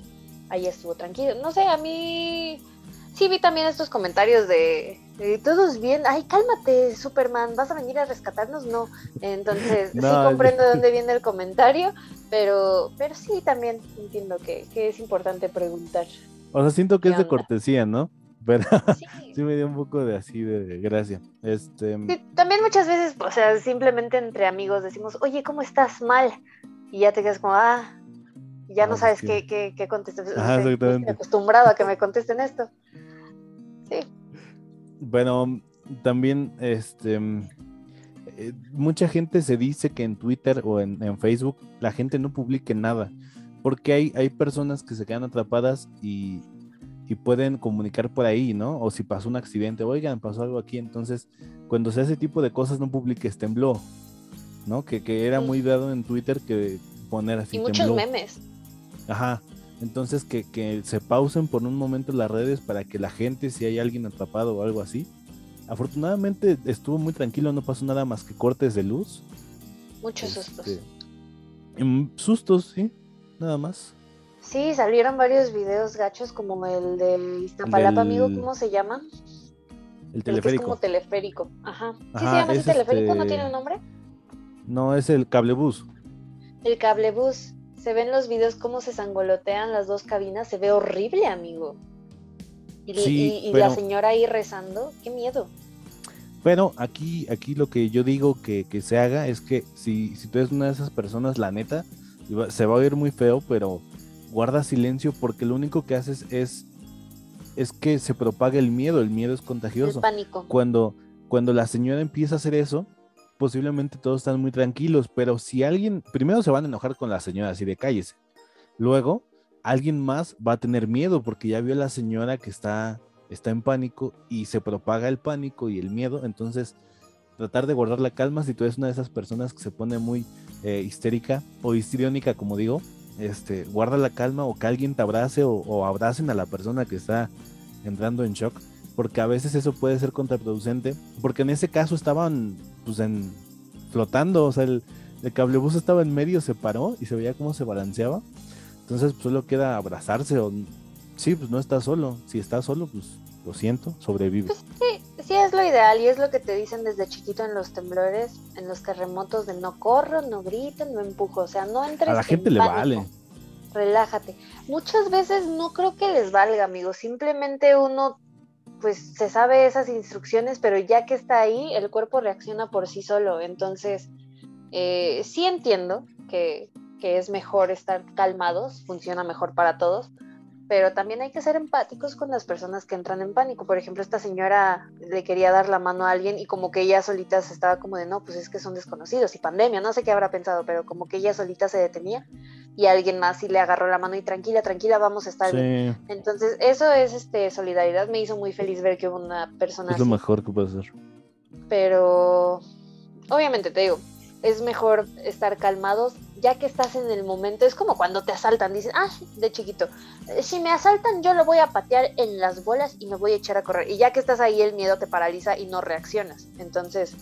ahí estuvo tranquilo. No sé, a mí sí vi también estos comentarios de, todos bien, ay, cálmate, Superman, ¿vas a venir a rescatarnos? No. Entonces, sí comprendo de dónde viene el comentario, pero, pero sí también entiendo que, es importante preguntar. O sea, siento que es de cortesía, ¿no? Pero sí. me dio un poco de así de, gracia. Este... también muchas veces, o sea, simplemente entre amigos decimos, oye, ¿cómo estás? Mal. Y ya te quedas como, ah, ya no, pues sabes qué, qué, qué contestar. Estoy acostumbrado a que me contesten esto. Bueno, también, este, eh, mucha gente se dice que en Twitter o en, en, Facebook la gente no publique nada, porque hay, hay personas que se quedan atrapadas y, y pueden comunicar por ahí, ¿no? O si pasó un accidente, oigan, pasó algo aquí, entonces cuando se hace ese tipo de cosas no publiques tembló, ¿no? Que, que era muy dado en Twitter que poner así. Y muchos memes. Ajá. Entonces que, que, se pausen por un momento las redes para que la gente, si hay alguien atrapado o algo así. Afortunadamente estuvo muy tranquilo, no pasó nada más que cortes de luz. Muchos sustos. Este, sustos, sí, nada más. Sí, salieron varios videos gachos como el de Iztapalapa, amigo, ¿cómo se llama? El teleférico. es como teleférico, ajá. ¿Sí se llama así teleférico? ¿No este tiene un nombre? No, es el cablebús. El cablebús. Se ven los videos cómo se sangolotean las dos cabinas, se ve horrible, amigo. Y, la señora ahí rezando, qué miedo. Pero aquí, aquí lo que yo digo que, que se haga es que si, si tú eres una de esas personas, la neta, se va a oír muy feo, pero guarda silencio porque lo único que haces es es que se propaga el miedo, el miedo es contagioso. El pánico. Cuando, cuando la señora empieza a hacer eso, posiblemente todos están muy tranquilos, pero si alguien, primero se van a enojar con la señora así de cállese. Luego, alguien más va a tener miedo porque ya vio a la señora que está, está en pánico y se propaga el pánico y el miedo. Entonces, tratar de guardar la calma si tú eres una de esas personas que se pone muy eh, histérica o histriónica, como digo, este, guarda la calma o que alguien te abrace o, abracen a la persona que está entrando en shock, porque a veces eso puede ser contraproducente, porque en ese caso estaban pues en flotando, o sea, el, el cablebus estaba en medio, se paró y se veía cómo se balanceaba, entonces pues, solo queda abrazarse o sí, pues no está solo, si está solo, pues lo siento, sobrevive. Pues sí, sí es lo ideal y es lo que te dicen desde chiquito en los temblores, en los terremotos de no corro, no griten, no empujo, o sea, no entres A la gente le vale. Relájate. Muchas veces no creo que les valga, amigo, simplemente uno pues se sabe esas instrucciones, pero ya que está ahí, el cuerpo reacciona por sí solo. Entonces, eh, sí entiendo que, que es mejor estar calmados, funciona mejor para todos, pero también hay que ser empáticos con las personas que entran en pánico. Por ejemplo, esta señora le quería dar la mano a alguien y como que ella solita se estaba como de, no, pues es que son desconocidos y pandemia, no sé qué habrá pensado, pero como que ella solita se detenía y alguien más sí le agarró la mano y tranquila, tranquila, vamos a estar bien. Entonces, eso es este solidaridad, me hizo muy feliz ver que hubo una persona... Es lo mejor que puede ser. Pero, obviamente te digo, es mejor estar calmados ya que estás en el momento. Es como cuando te asaltan, dices, ah, de chiquito, eh, si me asaltan yo lo voy a patear en las bolas y me voy a echar a correr. Y ya que estás ahí el miedo te paraliza y no reaccionas. Entonces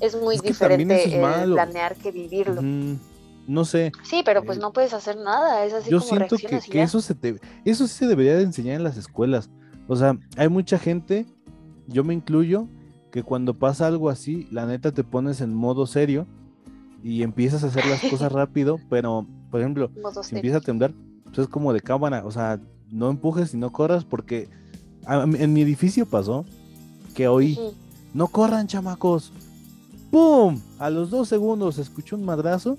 es muy diferente planear que vivirlo. No sé. Sí, pero pues eh, no puedes hacer nada. Es así yo siento que, que eso se te, eso sí se debería de enseñar en las escuelas. O sea, hay mucha gente, yo me incluyo, que cuando pasa algo así, la neta te pones en modo serio y empiezas a hacer las cosas rápido, pero, por ejemplo, si empieza a temblar, pues es como de cámara, o sea, no empujes y no corras porque en mi edificio pasó que oí, no corran chamacos, ¡pum! A los dos segundos escuché un madrazo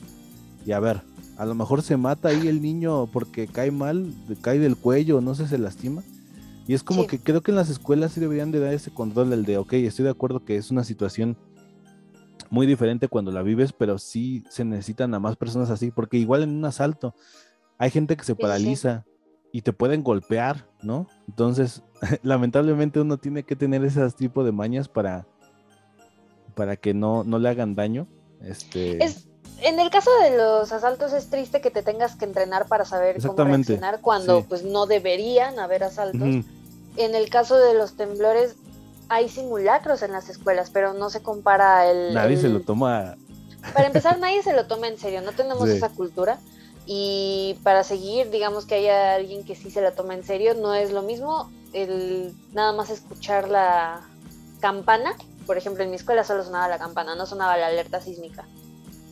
y a ver, a lo mejor se mata ahí el niño porque cae mal, cae del cuello, no sé, se lastima. Y es como que creo que en las escuelas sí deberían de dar ese control, el de, ok, estoy de acuerdo que es una situación muy diferente cuando la vives, pero sí se necesitan a más personas así, porque igual en un asalto hay gente que se paraliza y te pueden golpear, ¿no? Entonces, lamentablemente uno tiene que tener ese tipo de mañas para, para que no, no le hagan daño. Este... Es, en el caso de los asaltos es triste que te tengas que entrenar para saber cómo reaccionar cuando pues no deberían haber asaltos. En el caso de los temblores hay simulacros en las escuelas, pero no se compara el... Nadie se lo toma... Para empezar, nadie se lo toma en serio, no tenemos esa cultura. Y para seguir, digamos que haya alguien que sí se la toma en serio, no es lo mismo el nada más escuchar la campana. Por ejemplo, en mi escuela solo sonaba la campana, no sonaba la alerta sísmica.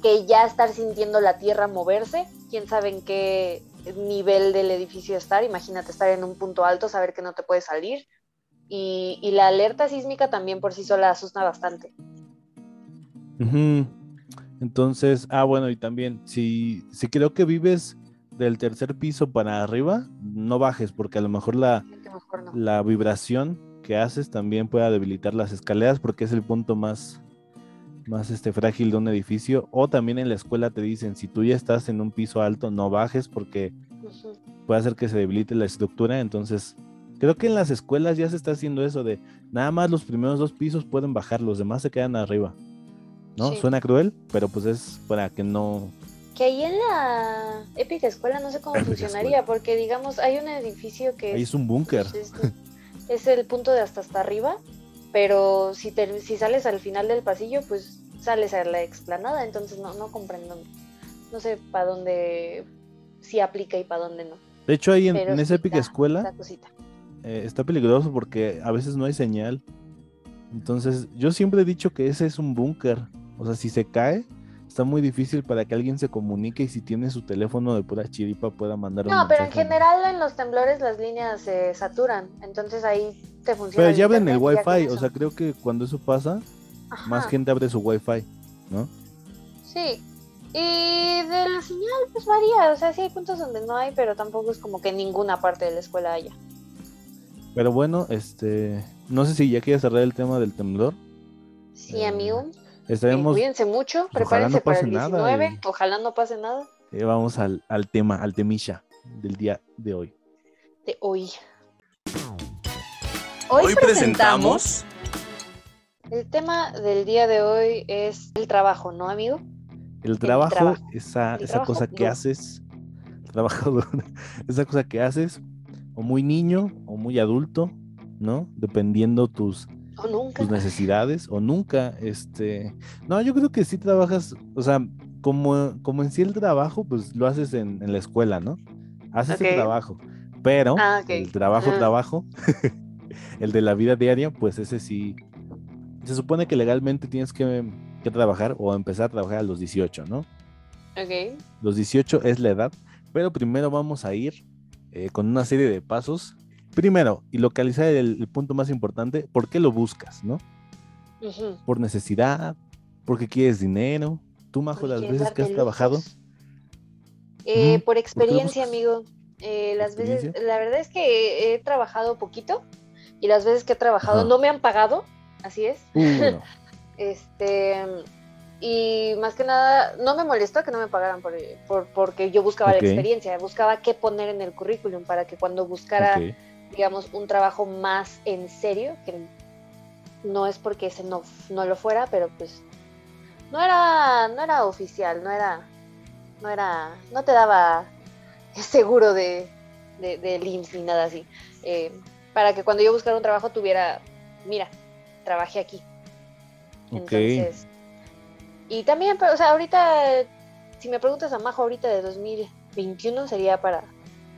Que ya estar sintiendo la tierra moverse, quién sabe en qué nivel del edificio estar. Imagínate estar en un punto alto, saber que no te puedes salir. Y, la alerta sísmica también por sí sola asusta bastante. Entonces, ah, bueno, y también, si, si creo que vives del tercer piso para arriba, no bajes, porque a lo mejor la, la vibración que haces también puede debilitar las escaleras, porque es el punto más, más este, frágil de un edificio. O también en la escuela te dicen, si tú ya estás en un piso alto, no bajes porque puede hacer que se debilite la estructura. Entonces, creo que en las escuelas ya se está haciendo eso de nada más los primeros dos pisos pueden bajar, los demás se quedan arriba. ¿No? Suena cruel, pero pues es para que no... Que ahí en la épica escuela no sé cómo funcionaría, porque digamos, hay un edificio que... Ahí es un búnker. es el punto de hasta hasta arriba, pero si, si sales al final del pasillo, pues sales a la explanada, entonces no, no comprendo, no sé para dónde sí aplica y para dónde no. De hecho, ahí en, esa épica escuela eh, está peligroso porque a veces no hay señal. Entonces, yo siempre he dicho que ese es un búnker. O sea, si se cae, está muy difícil para que alguien se comunique y si tiene su teléfono de pura chiripa pueda mandar un No, pero en general en los temblores las líneas se saturan, entonces ahí te funciona. Pero ya abren el wifi, o sea, creo que cuando eso pasa, más gente abre su wifi, ¿no? Sí. Y de la señal, pues varía, o sea, sí hay puntos donde no hay, pero tampoco es como que en ninguna parte de la escuela haya. Pero bueno, este, no sé si ya quieres cerrar el tema del temblor. Sí, eh, amigo. Estaremos... cuídense mucho, prepárense para el 19, ojalá no pase nada. Eh, vamos al, tema, al temilla del día de hoy. De hoy. Hoy, presentamos... El tema del día de hoy es el trabajo, ¿no, amigo? El trabajo, esa, esa cosa que haces, trabajo esa cosa que haces, o muy niño o muy adulto, ¿no? Dependiendo tus tus necesidades o nunca, este, no, yo creo que sí trabajas, o sea, como, como en sí el trabajo, pues lo haces en, la escuela, ¿no? Haces el trabajo, pero ah, el trabajo, trabajo, el de la vida diaria, pues ese sí, se supone que legalmente tienes que, trabajar o empezar a trabajar a los 18, ¿no? Ok. Los 18 es la edad, pero primero vamos a ir eh, con una serie de pasos primero, y localizar el, punto más importante, ¿por qué lo buscas, no? Por necesidad, porque quieres dinero. Tú, Majo, las veces que has trabajado. Eh, por experiencia, amigo. Eh, las veces, la verdad es que he, trabajado poquito y las veces que he trabajado no me han pagado, así es. este, y más que nada, no me molestó que no me pagaran por, porque yo buscaba la experiencia, buscaba qué poner en el currículum para que cuando buscara digamos, un trabajo más en serio, que no es porque ese no, no lo fuera, pero pues no era, no era oficial, no era, no era, no te daba seguro de, de, de LIMS ni nada así. Eh, para que cuando yo buscara un trabajo tuviera, mira, trabajé aquí. Entonces, y también, o sea, ahorita, si me preguntas a Majo ahorita de 2021, sería para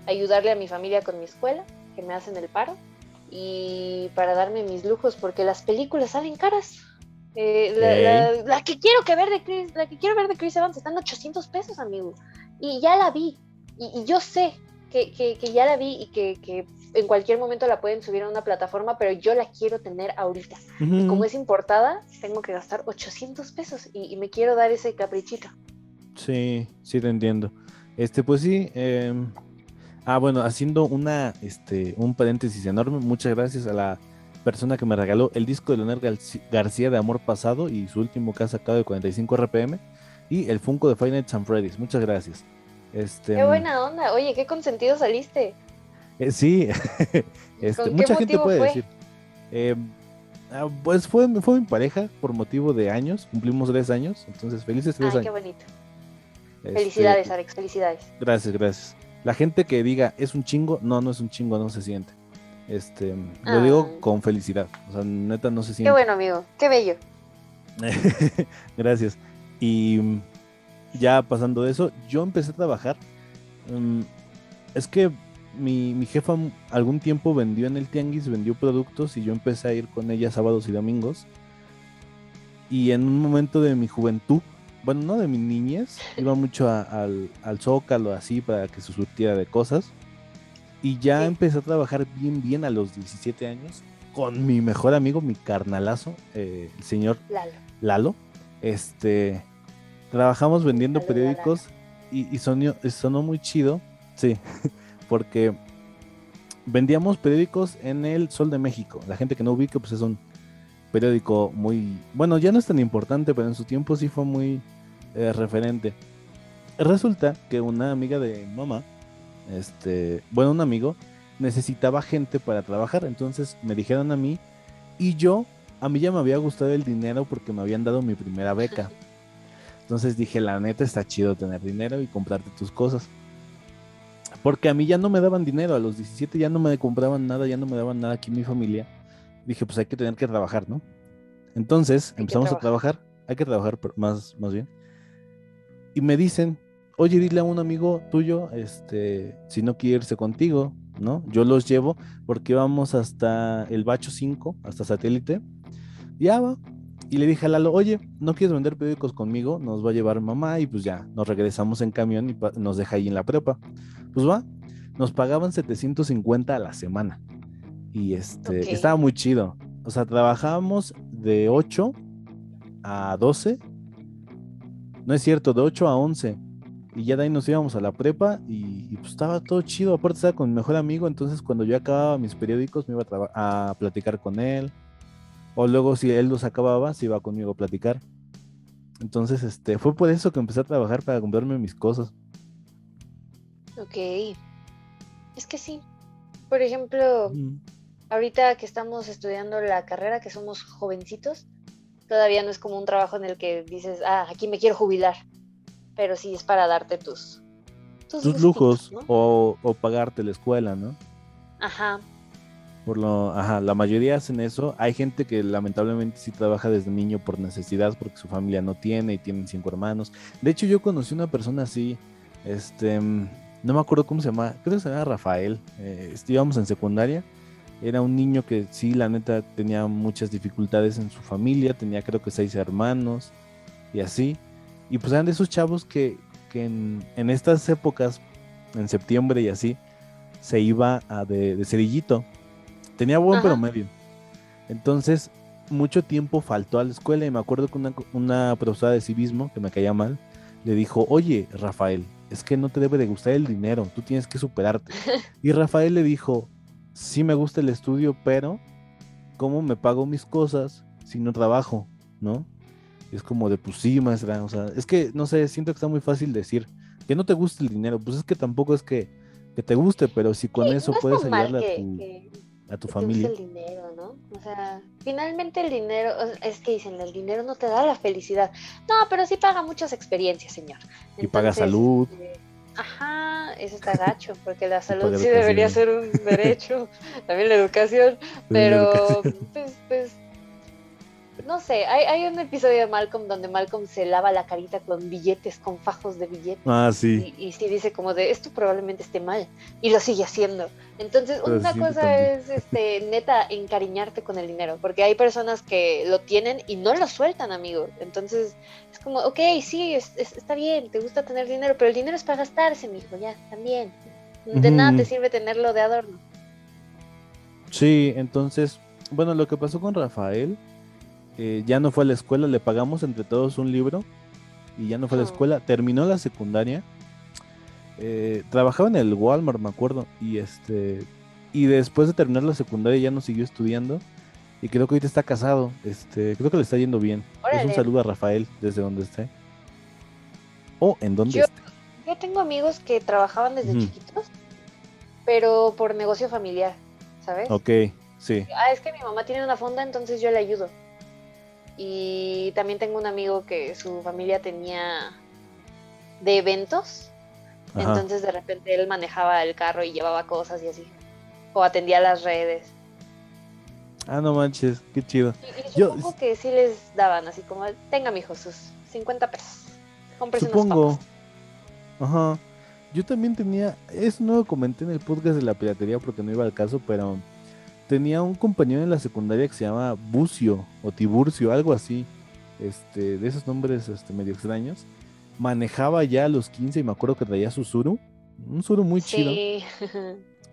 ayudarle a mi familia con mi escuela que me hacen el paro y para darme mis lujos porque las películas salen caras. Eh, la, que quiero que ver de Chris, la que quiero ver de Chris Evans están 800 pesos, amigo. Y ya la vi. Y, yo sé que, que, ya la vi y que, que, en cualquier momento la pueden subir a una plataforma, pero yo la quiero tener ahorita. Y como es importada, tengo que gastar 800 pesos y, me quiero dar ese caprichito. Sí, sí te entiendo. Este, pues sí, eh, Ah, bueno, haciendo una, este, un paréntesis enorme, muchas gracias a la persona que me regaló el disco de Leonel García de Amor Pasado y su último que ha sacado de 45 RPM y el Funko de Five Nights Freddy's. Muchas gracias. Este, qué buena onda. Oye, qué consentido saliste. Eh, sí, este, mucha gente puede decir. Eh, ah, pues fue, fue mi pareja por motivo de años, cumplimos tres años, entonces felices tres Ay, Qué bonito. Este, felicidades, Alex, felicidades. Gracias, gracias. La gente que diga es un chingo, no, no es un chingo, no se siente. Este, lo digo ah. con felicidad. O sea, neta no se siente. Qué bueno, amigo. Qué bello. Gracias. Y ya pasando de eso, yo empecé a trabajar. Mm, es que mi, mi, jefa algún tiempo vendió en el tianguis, vendió productos y yo empecé a ir con ella sábados y domingos. Y en un momento de mi juventud, bueno, no de mi niñez, iba mucho al, al, Zócalo así para que se surtiera de cosas. Y ya empecé a trabajar bien, bien a los 17 años con mi mejor amigo, mi carnalazo, eh, el señor Lalo. Lalo. Este, trabajamos vendiendo periódicos y, y sonó, sonó muy chido, sí, porque vendíamos periódicos en el Sol de México. La gente que no ubique, pues es un periódico muy, bueno, ya no es tan importante, pero en su tiempo sí fue muy eh, referente. Resulta que una amiga de mamá, este, bueno, un amigo, necesitaba gente para trabajar, entonces me dijeron a mí y yo, a mí ya me había gustado el dinero porque me habían dado mi primera beca. Entonces dije, la neta está chido tener dinero y comprarte tus cosas. Porque a mí ya no me daban dinero, a los 17 ya no me compraban nada, ya no me daban nada aquí mi familia. Dije, pues hay que tener que trabajar, ¿no? Entonces empezamos a trabajar, hay que trabajar más, más bien. Y me dicen, oye, dile a un amigo tuyo, este, si no quiere irse contigo, ¿no? Yo los llevo porque vamos hasta el Bacho 5, hasta satélite. Ya va. Y le dije a Lalo, oye, ¿no quieres vender periódicos conmigo? Nos va a llevar mamá y pues ya, nos regresamos en camión y nos deja ahí en la prepa. Pues va, nos pagaban 750 a la semana. Y este, estaba muy chido. O sea, trabajábamos de 8 a 12. No es cierto, de 8 a 11. Y ya de ahí nos íbamos a la prepa y, pues estaba todo chido. Aparte estaba con mi mejor amigo, entonces cuando yo acababa mis periódicos me iba a, a platicar con él. O luego si él los acababa, se iba conmigo a platicar. Entonces, este, fue por eso que empecé a trabajar para comprarme mis cosas. Ok. Es que sí. Por ejemplo, ahorita que estamos estudiando la carrera, que somos jovencitos, todavía no es como un trabajo en el que dices, ah, aquí me quiero jubilar. Pero sí es para darte tus, tus, lujos o, o, pagarte la escuela, ¿no? Ajá. Por lo, ajá, la mayoría hacen eso. Hay gente que lamentablemente sí trabaja desde niño por necesidad, porque su familia no tiene y tienen cinco hermanos. De hecho, yo conocí una persona así, este, no me acuerdo cómo se llama, creo que se llama Rafael. Eh, íbamos en secundaria. Era un niño que sí, la neta, tenía muchas dificultades en su familia, tenía creo que seis hermanos y así. Y pues eran de esos chavos que, en, estas épocas, en septiembre y así, se iba a de, cerillito. Tenía buen promedio. Entonces, mucho tiempo faltó a la escuela y me acuerdo que una, una profesora de civismo, que me caía mal, le dijo, oye, Rafael, es que no te debe de gustar el dinero, tú tienes que superarte. Y Rafael le dijo, sí me gusta el estudio, pero ¿cómo me pago mis cosas si no trabajo? ¿No? es como de, pues sí, maestra, o sea, es que, no sé, siento que está muy fácil decir que no te gusta el dinero, pues es que tampoco es que, te guste, pero si con eso puedes ayudarle a tu, a tu familia. el dinero, ¿no? O sea, finalmente el dinero, es que dicen, el dinero no te da la felicidad. No, pero sí paga muchas experiencias, señor. y paga salud. Eh, ajá, eso está gacho, porque la salud sí debería ser un derecho, también la educación, pero pues, pues no sé, hay, hay, un episodio de Malcolm donde Malcolm se lava la carita con billetes, con fajos de billetes. Ah, sí. Y, sí dice como de, esto probablemente esté mal. Y lo sigue haciendo. Entonces, una cosa es, este, neta, encariñarte con el dinero. Porque hay personas que lo tienen y no lo sueltan, amigo. Entonces, es como, ok, sí, está bien, te gusta tener dinero, pero el dinero es para gastarse, mijo, ya, también. De nada te sirve tenerlo de adorno. Sí, entonces, bueno, lo que pasó con Rafael eh, ya no fue a la escuela, le pagamos entre todos un libro y ya no fue a la oh. escuela, terminó la secundaria, eh, trabajaba en el Walmart, me acuerdo, y este y después de terminar la secundaria ya no siguió estudiando y creo que ahorita está casado, este creo que le está yendo bien. Es un saludo a Rafael desde donde esté. O en donde yo, esté. Yo tengo amigos que trabajaban desde chiquitos, pero por negocio familiar, ¿sabes? Ok, sí. Ah, es que mi mamá tiene una fonda, entonces yo le ayudo. Y también tengo un amigo que su familia tenía de eventos. Entonces de repente él manejaba el carro y llevaba cosas y así. O atendía las redes. Ah, no manches, qué chido. Y, supongo que sí les daban así como, tenga mi hijo sus 50 pesos. Cómprese supongo. Ajá. Yo también tenía, eso no lo comenté en el podcast de la piratería porque no iba al caso, pero tenía un compañero en la secundaria que se llama Bucio o Tiburcio, algo así. este, de esos nombres este, medio extraños, manejaba ya a los 15 y me acuerdo que traía su Zuru, un Zuru muy chido.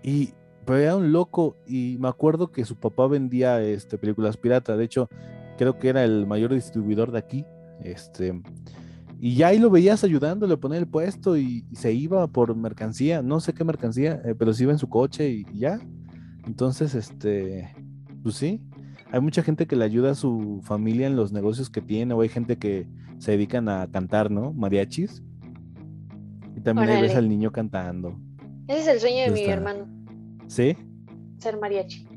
Y pero era un loco y me acuerdo que su papá vendía este, películas pirata, de hecho creo que era el mayor distribuidor de aquí, este, y ya ahí lo veías ayudándole a poner el puesto y, se iba por mercancía, no sé qué mercancía, eh, pero se iba en su coche y, y, ya. Entonces, este, pues sí, hay mucha gente que le ayuda a su familia en los negocios que tiene, o hay gente que se dedican a cantar, ¿no? Mariachis. Y también le ves al niño cantando. Ese es el sueño de mi hermano. ¿Sí? Ser mariachi.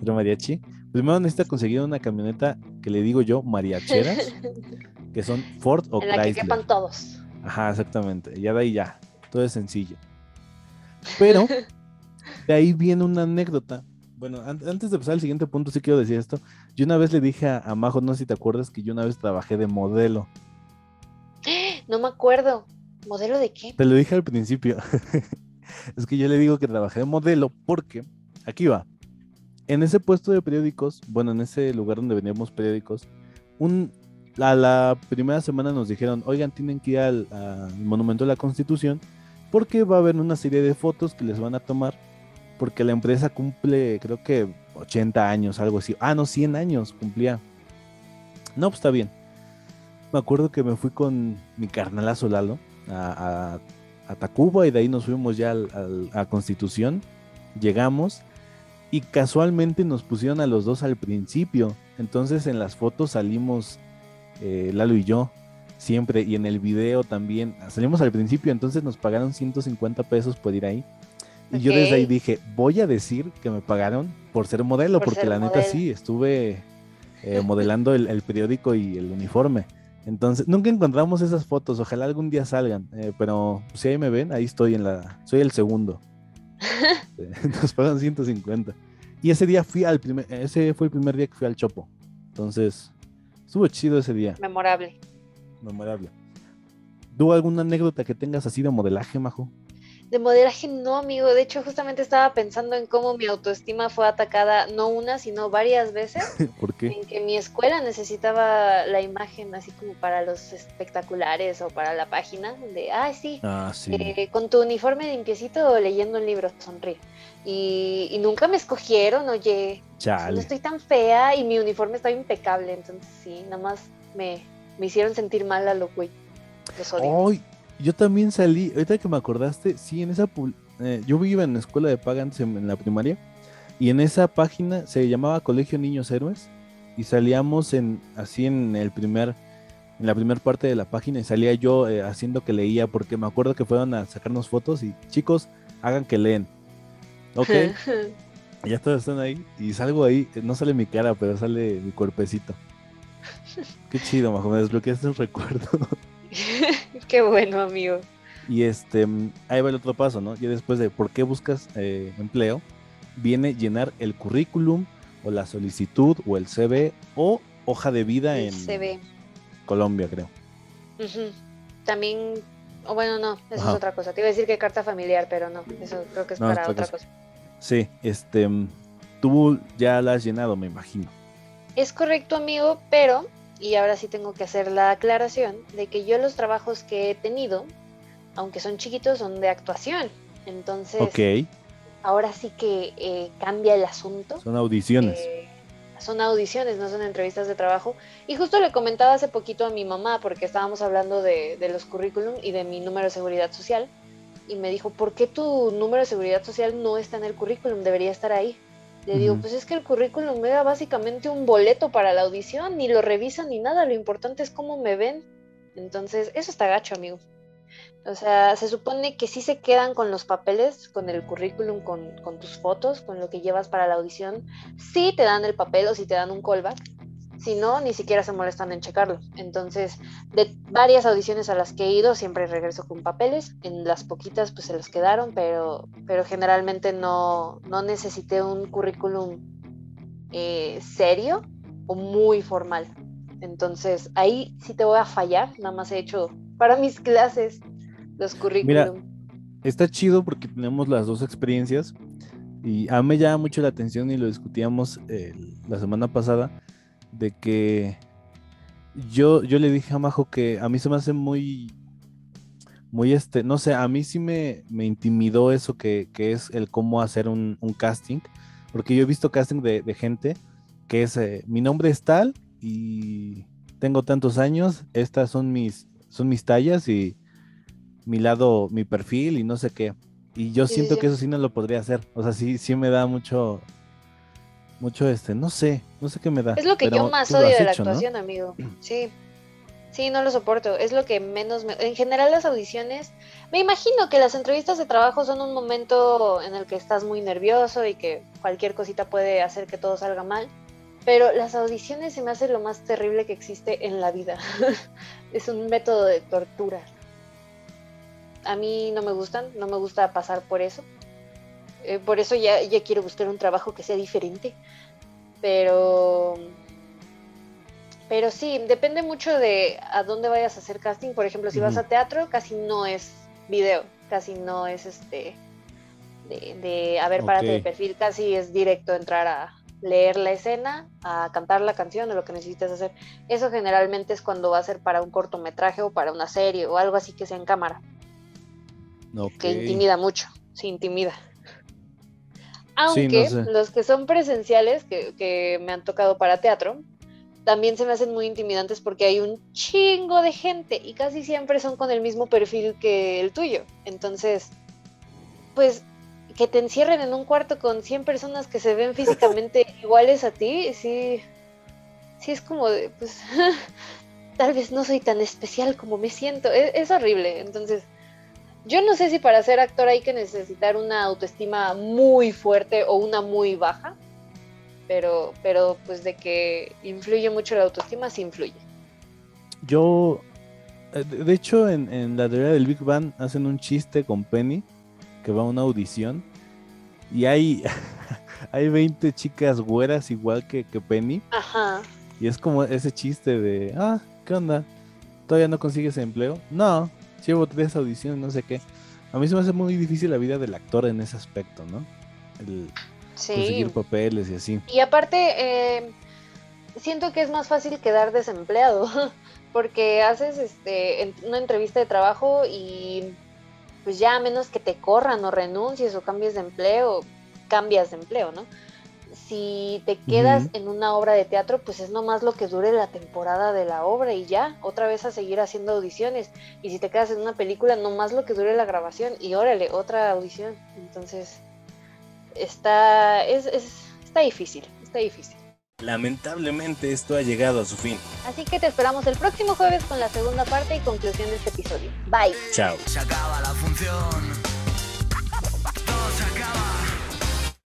Ser mariachi. Primero necesita conseguir una camioneta que le digo yo, mariacheras, que son Ford o en la que quepan todos. Ajá, exactamente. Ya de ahí ya. Todo es sencillo. Pero de ahí viene una anécdota bueno, antes de pasar al siguiente punto, sí quiero decir esto. Yo una vez le dije a, Majo, no sé si te acuerdas, que yo una vez trabajé de modelo. No me acuerdo. ¿Modelo de qué? Te lo dije al principio. es que yo le digo que trabajé de modelo porque, aquí va, en ese puesto de periódicos, bueno, en ese lugar donde veníamos periódicos, un, a la primera semana nos dijeron, oigan, tienen que ir al, al Monumento de la Constitución porque va a haber una serie de fotos que les van a tomar porque la empresa cumple, creo que 80 años, algo así. Ah, no, 100 años cumplía. No, pues está bien. Me acuerdo que me fui con mi carnalazo Lalo a, a, Tacuba y de ahí nos fuimos ya a Constitución. Llegamos y casualmente nos pusieron a los dos al principio. Entonces en las fotos salimos eh, Lalo y yo siempre y en el video también salimos al principio. Entonces nos pagaron 150 pesos por ir ahí. Y yo desde ahí dije, voy a decir que me pagaron por ser modelo, porque la neta sí, estuve eh, modelando el, periódico y el uniforme. Entonces, nunca encontramos esas fotos, ojalá algún día salgan, eh, pero si ahí me ven, ahí estoy en la, soy el segundo. Nos pagan 150. Y ese día fui al primer, ese fue el primer día que fui al Chopo. Entonces, estuvo chido ese día. Memorable. Memorable. ¿Tú alguna anécdota que tengas así de modelaje, Majo? De modelaje no, amigo. De hecho, justamente estaba pensando en cómo mi autoestima fue atacada no una, sino varias veces. ¿Por qué? En que mi escuela necesitaba la imagen así como para los espectaculares o para la página de, ah, sí, ah, sí. Eh, con tu uniforme limpiecito leyendo un libro, sonríe. Y, nunca me escogieron, oye, no estoy tan fea y mi uniforme está impecable. Entonces sí, nada más me, me hicieron sentir mal a lo güey. Los odio yo también salí, ahorita que me acordaste, sí, en esa, eh, yo iba en la escuela de paga antes en, la primaria, y en esa página se llamaba Colegio Niños Héroes, y salíamos en, así en el primer, en la primera parte de la página, y salía yo eh, haciendo que leía, porque me acuerdo que fueron a sacarnos fotos, y chicos, hagan que leen, ¿ok? ya todos están ahí, y salgo ahí, eh, no sale mi cara, pero sale mi cuerpecito. Qué chido, Majo, me desbloqueaste un recuerdo. Qué bueno, amigo. Y este, ahí va el otro paso, ¿no? Ya después de por qué buscas eh, empleo, viene llenar el currículum o la solicitud o el CV o hoja de vida en Colombia, creo. También, o bueno, no, eso es otra cosa. Te iba a decir que carta familiar, pero no, eso creo que es para otra cosa. Sí, este, tú ya la has llenado, me imagino. Es correcto, amigo, pero y ahora sí tengo que hacer la aclaración de que yo los trabajos que he tenido, aunque son chiquitos, son de actuación. Entonces, ahora sí que eh, cambia el asunto. Son audiciones. Eh, son audiciones, no son entrevistas de trabajo. Y justo le comentaba hace poquito a mi mamá, porque estábamos hablando de, de los currículum y de mi número de seguridad social. Y me dijo, ¿por qué tu número de seguridad social no está en el currículum? Debería estar ahí. Le digo, pues es que el currículum era básicamente un boleto para la audición, ni lo revisan ni nada, lo importante es cómo me ven. Entonces, eso está gacho, amigo. O sea, se supone que sí se quedan con los papeles, con el currículum, con, con tus fotos, con lo que llevas para la audición. Sí te dan el papel o sí te dan un callback, si no, ni siquiera se molestan en checarlo. Entonces, de varias audiciones a las que he ido, siempre regreso con papeles. En las poquitas, pues se los quedaron, pero, pero generalmente no, no necesité un currículum eh, serio o muy formal. Entonces, ahí sí te voy a fallar. Nada más he hecho para mis clases los currículum. Mira, está chido porque tenemos las dos experiencias. Y a mí me llama mucho la atención y lo discutíamos eh, la semana pasada de que yo, yo le dije a Majo que a mí se me hace muy, muy este, no sé, a mí sí me, me intimidó eso que, que, es el cómo hacer un, un, casting, porque yo he visto casting de, de gente que es, eh, mi nombre es tal y tengo tantos años, estas son mis, son mis tallas y mi lado, mi perfil y no sé qué. Y yo siento que eso sí no lo podría hacer. O sea, sí, sí me da mucho, mucho este, no sé, no sé qué me da. Es lo que yo más odio de la actuación, amigo. Sí. Sí, no lo soporto. Es lo que menos me... En general las audiciones, me imagino que las entrevistas de trabajo son un momento en el que estás muy nervioso y que cualquier cosita puede hacer que todo salga mal. Pero las audiciones se me hace lo más terrible que existe en la vida. es un método de tortura a mí no me gustan, no me gusta pasar por eso. Eh, por eso ya, ya quiero buscar un trabajo que sea diferente. Pero, pero sí, depende mucho de a dónde vayas a hacer casting. Por ejemplo, si vas a teatro, casi no es video, casi no es este de, de a ver, párate de perfil, casi es directo entrar a leer la escena, a cantar la canción o lo que necesites hacer. Eso generalmente es cuando va a ser para un cortometraje o para una serie o algo así que sea en cámara. Que intimida mucho, sí, intimida. Aunque los que son presenciales, que, me han tocado para teatro, también se me hacen muy intimidantes porque hay un chingo de gente y casi siempre son con el mismo perfil que el tuyo. Entonces, pues que te encierren en un cuarto con 100 personas que se ven físicamente iguales a ti, sí, sí es como de, pues, tal vez no soy tan especial como me siento. E, es horrible. Entonces, yo no sé si para ser actor hay que necesitar una autoestima muy fuerte o una muy baja, pero, pero pues de que influye mucho la autoestima, sí influye. Yo, eh, de hecho, en, la teoría del Big Bang hacen un chiste con Penny, que va a una audición, y hay, hay 20 chicas güeras igual que, que Penny. Ajá. Y es como ese chiste de, ah, ¿qué onda? ¿Todavía no consigues empleo? No, llevo tres audiciones, no sé qué. A mí se me hace muy difícil la vida del actor en ese aspecto, ¿no? El conseguir papeles y así. Y aparte, eh, siento que es más fácil quedar desempleado, porque haces este, una entrevista de trabajo y pues ya a menos que te corran o renuncies o cambies de empleo, cambias de empleo, ¿no? Si te quedas en una obra de teatro, pues es nomás lo que dure la temporada de la obra y ya, otra vez a seguir haciendo audiciones. Y si te quedas en una película, nomás lo que dure la grabación y órale, otra audición. Entonces, está, es, está difícil, está difícil. Lamentablemente esto ha llegado a su fin. Así que te esperamos el próximo jueves con la segunda parte y conclusión de este episodio. Bye. Chao. Se acaba la función.